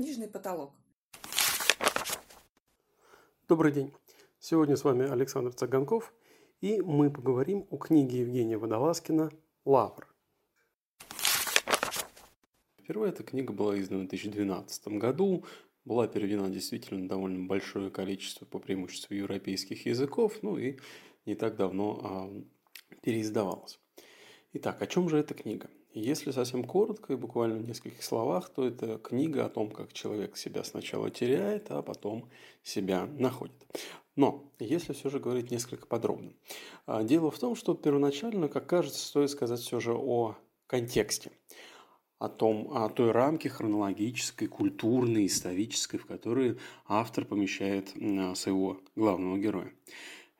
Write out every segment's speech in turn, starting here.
книжный потолок. Добрый день. Сегодня с вами Александр Цаганков, и мы поговорим о книге Евгения Водолазкина «Лавр». Впервые эта книга была издана в 2012 году, была переведена действительно довольно большое количество по преимуществу европейских языков, ну и не так давно а, переиздавалась. Итак, о чем же эта книга? Если совсем коротко и буквально в нескольких словах, то это книга о том, как человек себя сначала теряет, а потом себя находит. Но если все же говорить несколько подробно. А, дело в том, что первоначально, как кажется, стоит сказать все же о контексте о том, о той рамке хронологической, культурной, исторической, в которой автор помещает своего главного героя.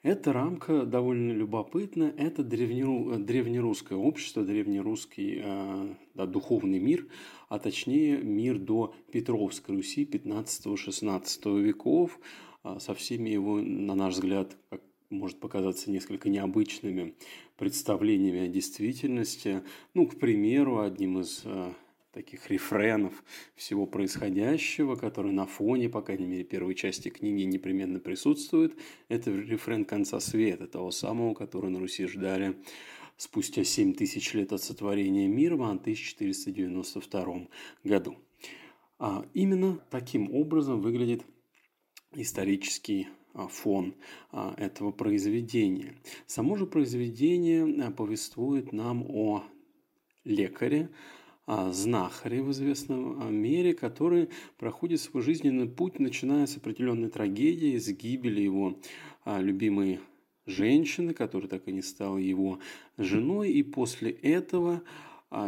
Эта рамка довольно любопытна. Это древнеру, древнерусское общество, древнерусский э, да, духовный мир, а точнее мир до Петровской Руси 15-16 веков, э, со всеми его, на наш взгляд, как может показаться несколько необычными представлениями о действительности. Ну, к примеру, одним из э, таких рефренов всего происходящего, который на фоне, по крайней мере, первой части книги непременно присутствует. Это рефрен конца света, того самого, который на Руси ждали спустя 7 тысяч лет от сотворения мира в 1492 году. А именно таким образом выглядит исторический а, фон а, этого произведения. Само же произведение а, повествует нам о лекаре, а, знахаре в известном а, мире, который проходит свой жизненный путь, начиная с определенной трагедии, с гибели его а, любимой женщины, которая так и не стала его женой, и после этого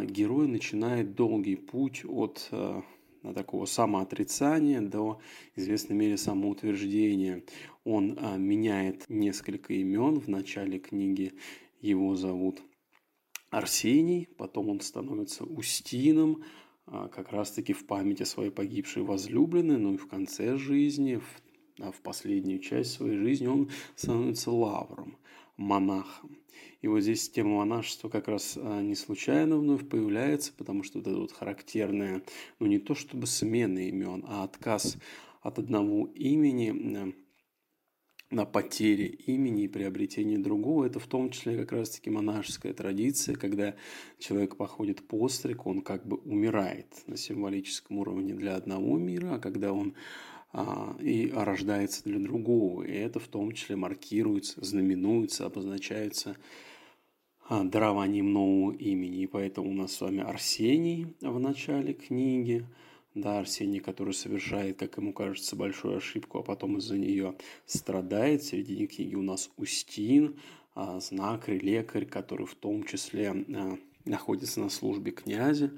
герой начинает долгий путь от такого самоотрицания до известной мере самоутверждения. Он меняет несколько имен. В начале книги его зовут Арсений, потом он становится Устином, а, как раз-таки в память о своей погибшей возлюбленной, ну и в конце жизни, в, в последнюю часть своей жизни он становится лавром, монахом. И вот здесь тема монашества как раз а, не случайно вновь появляется, потому что вот это вот характерное, ну не то чтобы смена имен, а отказ от одного имени на потере имени и приобретении другого. Это в том числе как раз-таки монашеская традиция, когда человек походит постриг, он как бы умирает на символическом уровне для одного мира, а когда он а, и рождается для другого. И это в том числе маркируется, знаменуется, обозначается а, дарованием нового имени. И поэтому у нас с вами Арсений в начале книги – да, Арсений, который совершает, как ему кажется, большую ошибку, а потом из-за нее страдает. В середине книги у нас Устин, а, знакарь, лекарь, который в том числе а, находится на службе князя.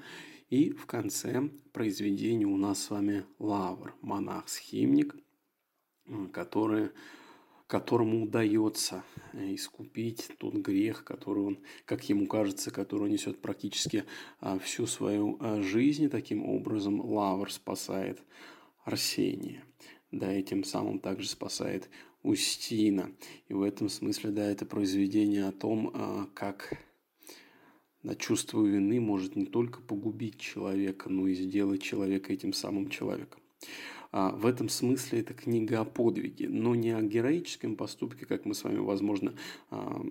И в конце произведения у нас с вами Лавр, монах-схимник, который которому удается э, искупить тот грех, который он, как ему кажется, который несет практически а, всю свою а, жизнь. Таким образом, Лавр спасает Арсения. Да, и тем самым также спасает Устина. И в этом смысле, да, это произведение о том, а, как да, чувство вины может не только погубить человека, но и сделать человека этим самым человеком. А, в этом смысле это книга о подвиге, но не о героическом поступке, как мы с вами, возможно, а,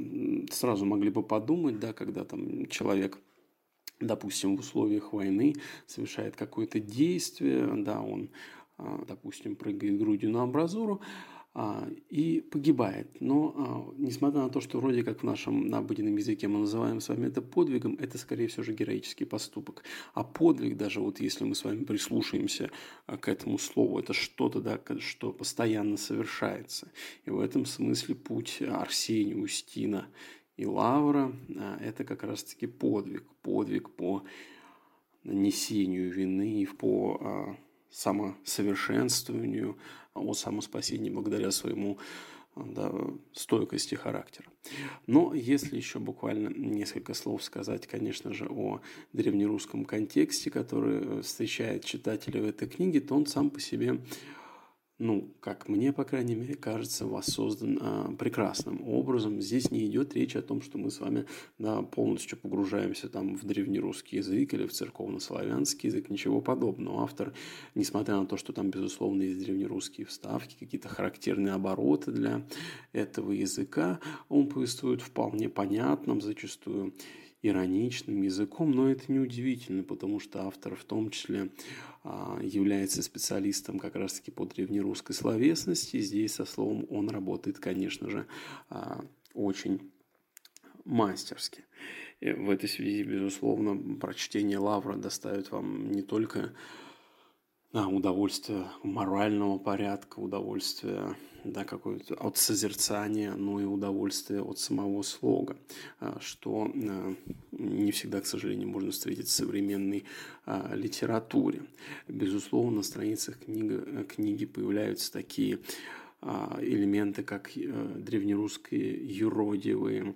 сразу могли бы подумать, да, когда там человек допустим, в условиях войны совершает какое-то действие, да, он, а, допустим, прыгает грудью на амбразуру, и погибает. Но а, несмотря на то, что вроде как в нашем обыденном языке мы называем с вами это подвигом, это скорее всего же героический поступок. А подвиг, даже вот если мы с вами прислушаемся а, к этому слову, это что-то, да, что постоянно совершается. И в этом смысле путь Арсения, Устина и Лавра – это как раз-таки подвиг. Подвиг по несению вины и по самосовершенствованию, о самоспасении благодаря своему да, стойкости характера. Но если еще буквально несколько слов сказать, конечно же, о древнерусском контексте, который встречает читателя в этой книге, то он сам по себе ну, как мне, по крайней мере, кажется, воссоздан а, прекрасным образом. Здесь не идет речь о том, что мы с вами да, полностью погружаемся там в древнерусский язык или в церковно-славянский язык, ничего подобного. Автор, несмотря на то, что там, безусловно, есть древнерусские вставки, какие-то характерные обороты для этого языка, он повествует вполне понятным, зачастую ироничным языком, но это не удивительно, потому что автор в том числе а, является специалистом как раз-таки по древнерусской словесности. Здесь со словом он работает, конечно же, а, очень мастерски. И в этой связи, безусловно, прочтение Лавра доставит вам не только удовольствие морального порядка, удовольствие да, какое-то от созерцания, но и удовольствие от самого слога, а, что а, не всегда, к сожалению, можно встретить в современной а, литературе. Безусловно, на страницах книги, книги появляются такие элементы, как э, древнерусские юродивые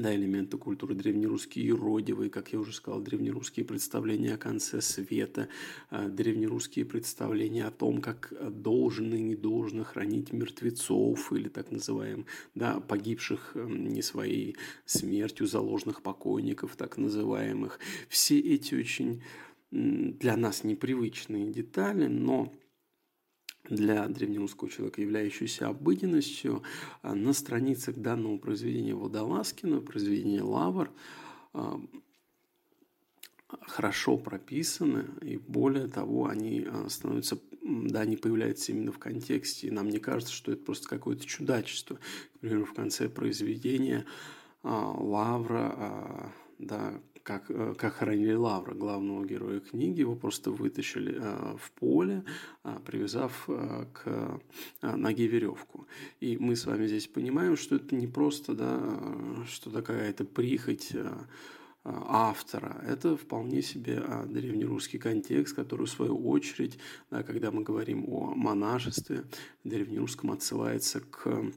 да, элементы культуры древнерусские юродивые, как я уже сказал, древнерусские представления о конце света, э, древнерусские представления о том, как должен и не должен хранить мертвецов или так называемых, да, погибших эм, не своей смертью, заложенных покойников, так называемых. Все эти очень для нас непривычные детали, но для древнерусского человека, являющуюся обыденностью, а, на страницах данного произведения Водолазкина, произведения Лавр, а, хорошо прописаны, и более того, они а, становятся, да, они появляются именно в контексте, и нам не кажется, что это просто какое-то чудачество. К примеру, в конце произведения Лавра, да, как, э, как хоронили Лавра, главного героя книги. Его просто вытащили э, в поле, э, привязав к ноге веревку. И мы с вами здесь понимаем, что это не просто, да, что какая-то прихоть автора. Это вполне себе древнерусский контекст, который, в свою очередь, да, когда мы говорим о монашестве, древнерусском отсылается к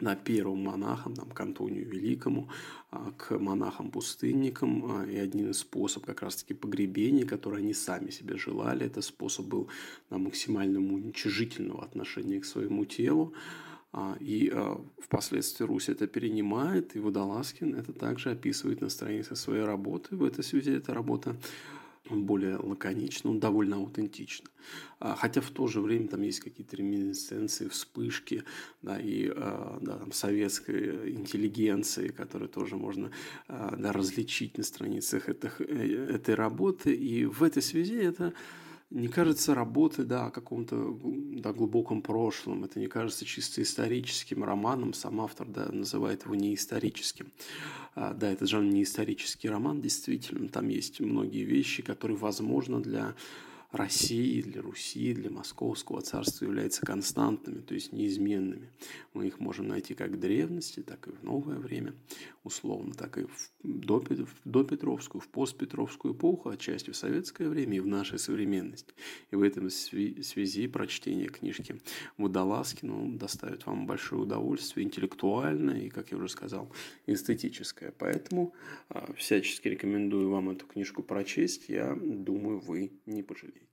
на первым монахам, там, к Антонию Великому, а, к монахам-пустынникам. А, и один из способов как раз-таки погребения, который они сами себе желали, это способ был на максимальном уничижительного отношения к своему телу. А, и впоследствии Русь это перенимает, и Водолазкин это также описывает на странице своей работы. В этой связи эта работа более лаконично, он довольно аутентично. А, хотя в то же время там есть какие-то реминесценции, вспышки, да, и а, да, там, советской интеллигенции, которые тоже можно а, да, различить на страницах этих, э, этой работы. И в этой связи это не кажется работы да, о каком-то да, глубоком прошлом. Это не кажется чисто историческим романом. Сам автор да, называет его не историческим. А, да, это жанр не исторический роман, действительно. Там есть многие вещи, которые, возможно, для России, для Руси, для Московского царства являются константными, то есть неизменными. Мы их можем найти как в древности, так и в новое время, условно, так и в до, в допетровскую, в постпетровскую эпоху, отчасти в советское время и в нашей современности. И в этом связи прочтение книжки Водолазкина доставит вам большое удовольствие, интеллектуальное и, как я уже сказал, эстетическое. Поэтому а, всячески рекомендую вам эту книжку прочесть. Я думаю, вы не пожалеете.